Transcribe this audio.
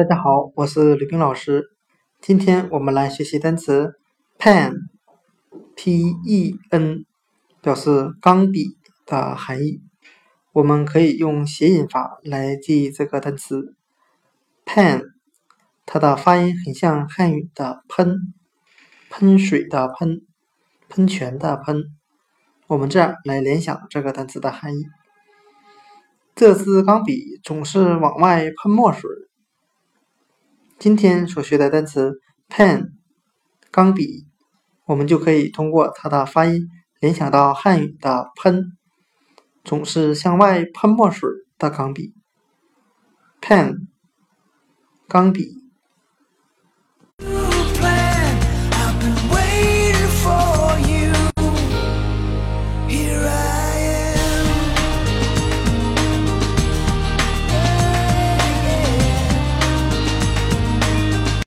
大家好，我是吕冰老师。今天我们来学习单词 pen，p-e-n，表示钢笔的含义。我们可以用谐音法来记忆这个单词 pen，它的发音很像汉语的喷，喷水的喷，喷泉的喷。我们这样来联想这个单词的含义。这支钢笔总是往外喷墨水。今天所学的单词 pen，钢笔，我们就可以通过它的发音联想到汉语的喷，总是向外喷墨水的钢笔。pen，钢笔。